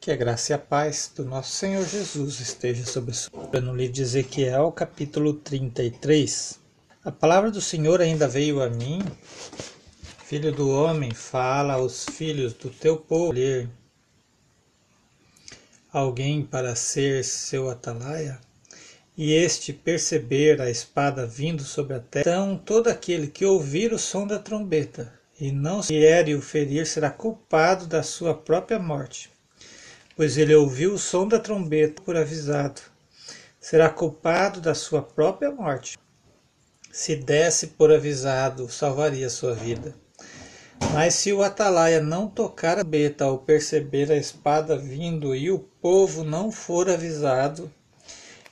Que a graça e a paz do nosso Senhor Jesus esteja sobre sua. No livro de Ezequiel, capítulo 33. A palavra do Senhor ainda veio a mim. Filho do homem, fala aos filhos do teu povo alguém para ser seu atalaia, e este perceber a espada vindo sobre a terra. Então todo aquele que ouvir o som da trombeta e não se vier e o ferir será culpado da sua própria morte pois ele ouviu o som da trombeta por avisado. Será culpado da sua própria morte. Se desse por avisado, salvaria sua vida. Mas se o atalaia não tocar a trombeta ao perceber a espada vindo e o povo não for avisado,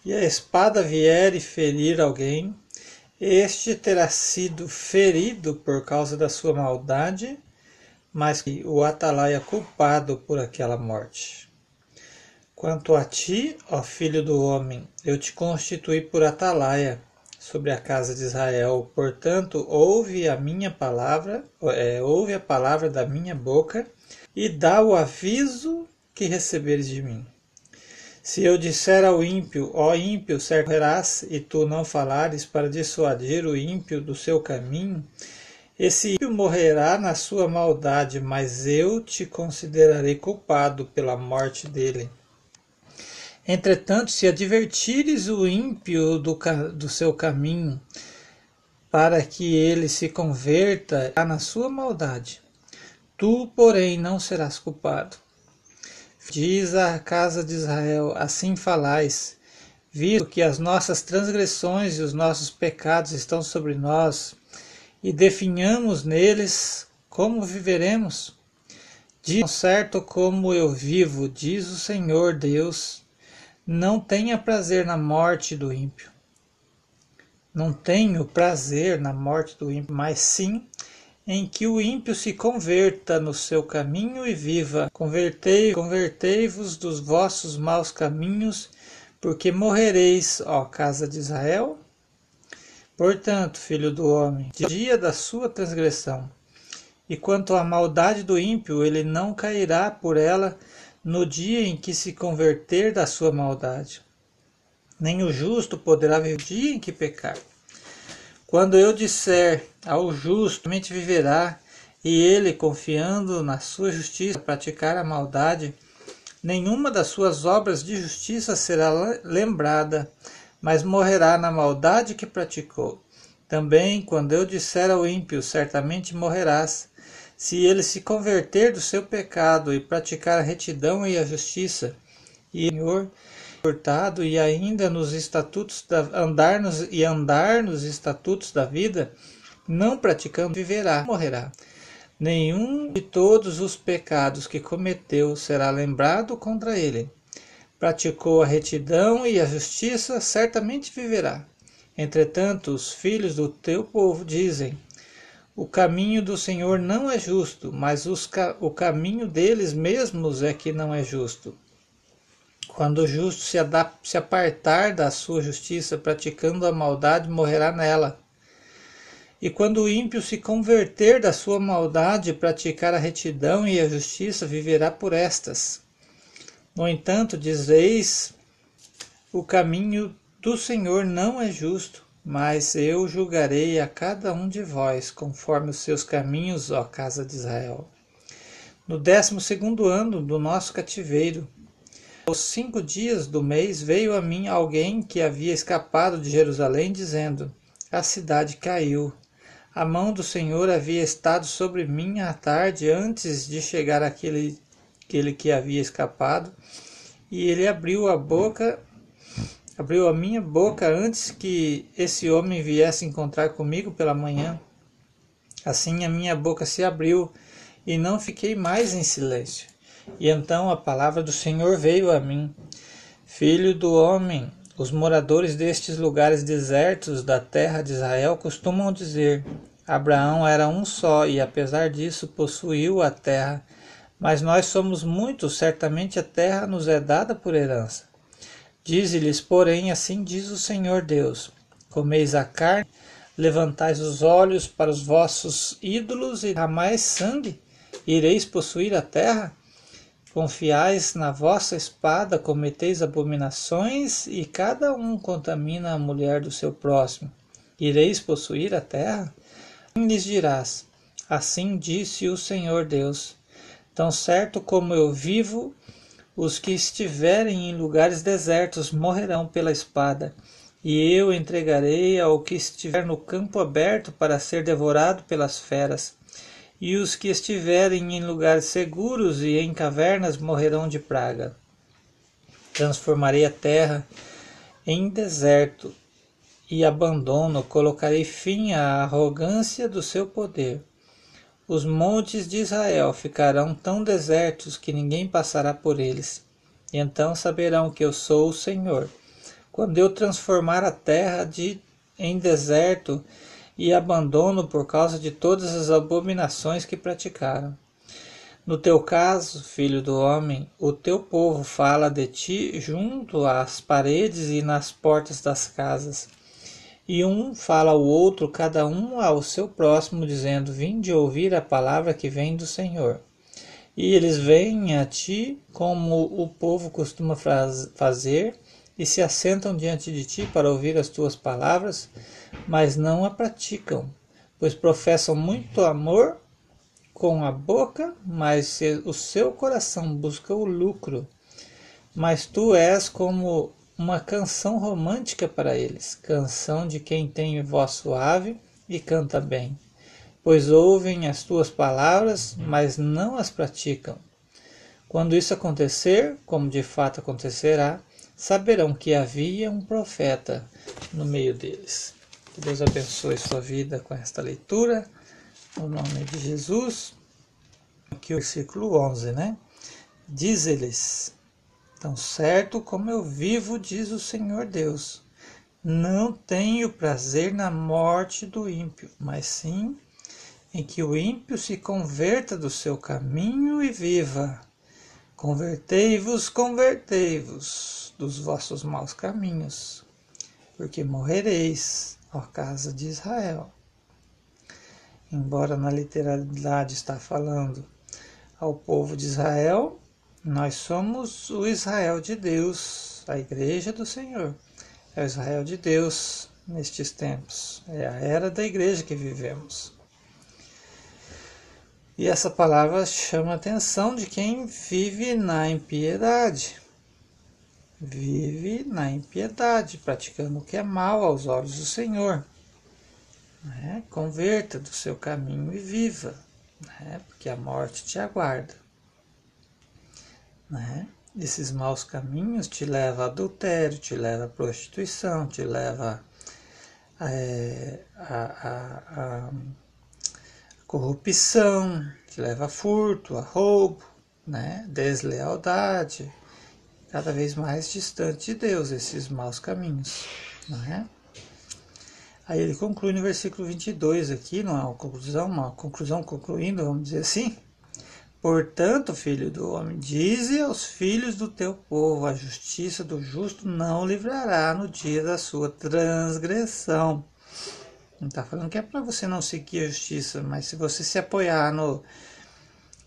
e a espada vier e ferir alguém, este terá sido ferido por causa da sua maldade, mas o atalaia culpado por aquela morte. Quanto a ti, ó filho do homem, eu te constituí por atalaia sobre a casa de Israel. Portanto, ouve a minha palavra, é, ouve a palavra da minha boca e dá o aviso que receberes de mim. Se eu disser ao ímpio, ó ímpio, morrerás, e tu não falares para dissuadir o ímpio do seu caminho, esse ímpio morrerá na sua maldade, mas eu te considerarei culpado pela morte dele. Entretanto, se advertires o ímpio do, do seu caminho, para que ele se converta na sua maldade, tu, porém, não serás culpado. Diz a casa de Israel: Assim falais, visto que as nossas transgressões e os nossos pecados estão sobre nós, e definhamos neles como viveremos. Diz certo como eu vivo, diz o Senhor Deus não tenha prazer na morte do ímpio. Não tenho prazer na morte do ímpio, mas sim em que o ímpio se converta no seu caminho e viva. Convertei, convertei-vos dos vossos maus caminhos, porque morrereis, ó casa de Israel. Portanto, filho do homem, dia da sua transgressão, e quanto à maldade do ímpio, ele não cairá por ela, no dia em que se converter da sua maldade. Nem o justo poderá viver no dia em que pecar. Quando eu disser ao justo, somente viverá, e ele, confiando na sua justiça, praticar a maldade, nenhuma das suas obras de justiça será lembrada, mas morrerá na maldade que praticou. Também, quando eu disser ao ímpio, certamente morrerás, se ele se converter do seu pecado e praticar a retidão e a justiça, e Senhor cortado e ainda nos estatutos da, andar nos, e andar nos estatutos da vida, não praticando, viverá, morrerá. Nenhum de todos os pecados que cometeu será lembrado contra ele. Praticou a retidão e a justiça, certamente viverá. Entretanto, os filhos do teu povo dizem: o caminho do Senhor não é justo, mas os, o caminho deles mesmos é que não é justo. Quando o justo se, se apartar da sua justiça, praticando a maldade, morrerá nela. E quando o ímpio se converter da sua maldade, praticar a retidão e a justiça, viverá por estas. No entanto, dizeis: o caminho do Senhor não é justo, mas eu julgarei a cada um de vós conforme os seus caminhos, ó casa de Israel. No décimo segundo ano do nosso cativeiro, aos cinco dias do mês, veio a mim alguém que havia escapado de Jerusalém, dizendo: A cidade caiu. A mão do Senhor havia estado sobre mim à tarde antes de chegar aquele, aquele que havia escapado, e ele abriu a boca abriu a minha boca antes que esse homem viesse encontrar comigo pela manhã. Assim a minha boca se abriu e não fiquei mais em silêncio. E então a palavra do Senhor veio a mim: Filho do homem, os moradores destes lugares desertos da terra de Israel costumam dizer: Abraão era um só e apesar disso possuiu a terra. Mas nós somos muitos, certamente a terra nos é dada por herança. Dize-lhes, porém, assim diz o Senhor Deus: Comeis a carne, levantais os olhos para os vossos ídolos e derramais sangue, ireis possuir a terra? Confiais na vossa espada, cometeis abominações, e cada um contamina a mulher do seu próximo. Ireis possuir a terra? Lhes dirás: Assim disse o Senhor Deus. Tão certo como eu vivo, os que estiverem em lugares desertos morrerão pela espada, e eu entregarei ao que estiver no campo aberto para ser devorado pelas feras e os que estiverem em lugares seguros e em cavernas morrerão de praga. Transformarei a terra em deserto e abandono, colocarei fim à arrogância do seu poder. Os montes de Israel ficarão tão desertos que ninguém passará por eles. E então saberão que eu sou o Senhor. Quando eu transformar a terra de, em deserto e abandono por causa de todas as abominações que praticaram. No teu caso, filho do homem, o teu povo fala de ti junto às paredes e nas portas das casas. E um fala ao outro, cada um ao seu próximo, dizendo: Vinde ouvir a palavra que vem do Senhor. E eles vêm a ti como o povo costuma fazer, e se assentam diante de ti para ouvir as tuas palavras, mas não a praticam, pois professam muito amor com a boca, mas o seu coração busca o lucro. Mas tu és como uma canção romântica para eles, canção de quem tem voz suave e canta bem, pois ouvem as tuas palavras, mas não as praticam. Quando isso acontecer, como de fato acontecerá, saberão que havia um profeta no meio deles. Que Deus abençoe sua vida com esta leitura, no nome de Jesus. Aqui o versículo 11, né? Diz-lhes: Tão certo como eu vivo, diz o Senhor Deus, não tenho prazer na morte do ímpio, mas sim em que o ímpio se converta do seu caminho e viva. Convertei-vos, convertei-vos dos vossos maus caminhos, porque morrereis, ó casa de Israel. Embora na literalidade está falando ao povo de Israel, nós somos o Israel de Deus, a igreja do Senhor. É o Israel de Deus nestes tempos. É a era da igreja que vivemos. E essa palavra chama a atenção de quem vive na impiedade. Vive na impiedade, praticando o que é mal aos olhos do Senhor. Né? Converta do seu caminho e viva, né? porque a morte te aguarda. Né? Esses maus caminhos te levam a adultério, te leva à prostituição, te leva é, a, a, a corrupção, que leva a furto, a roubo, né? deslealdade, cada vez mais distante de Deus, esses maus caminhos. Não é? Aí ele conclui no versículo 22 aqui, não é uma conclusão, uma conclusão concluindo, vamos dizer assim. Portanto, filho do homem, dize aos filhos do teu povo: a justiça do justo não livrará no dia da sua transgressão. Não está falando que é para você não seguir a justiça, mas se você se apoiar no,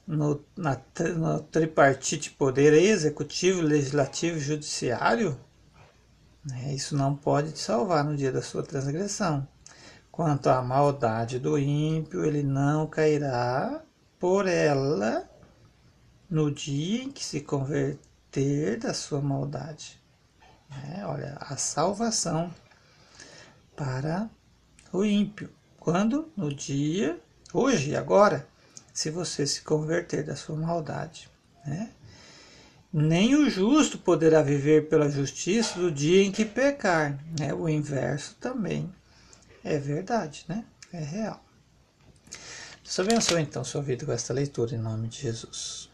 no, na, no tripartite poder executivo, legislativo e judiciário, né, isso não pode te salvar no dia da sua transgressão. Quanto à maldade do ímpio, ele não cairá por ela no dia em que se converter da sua maldade. É, olha, a salvação para o ímpio. Quando? No dia, hoje, agora, se você se converter da sua maldade. Né? Nem o justo poderá viver pela justiça do dia em que pecar. Né? O inverso também é verdade, né? é real. Deus abençoe então sua vida com esta leitura em nome de Jesus.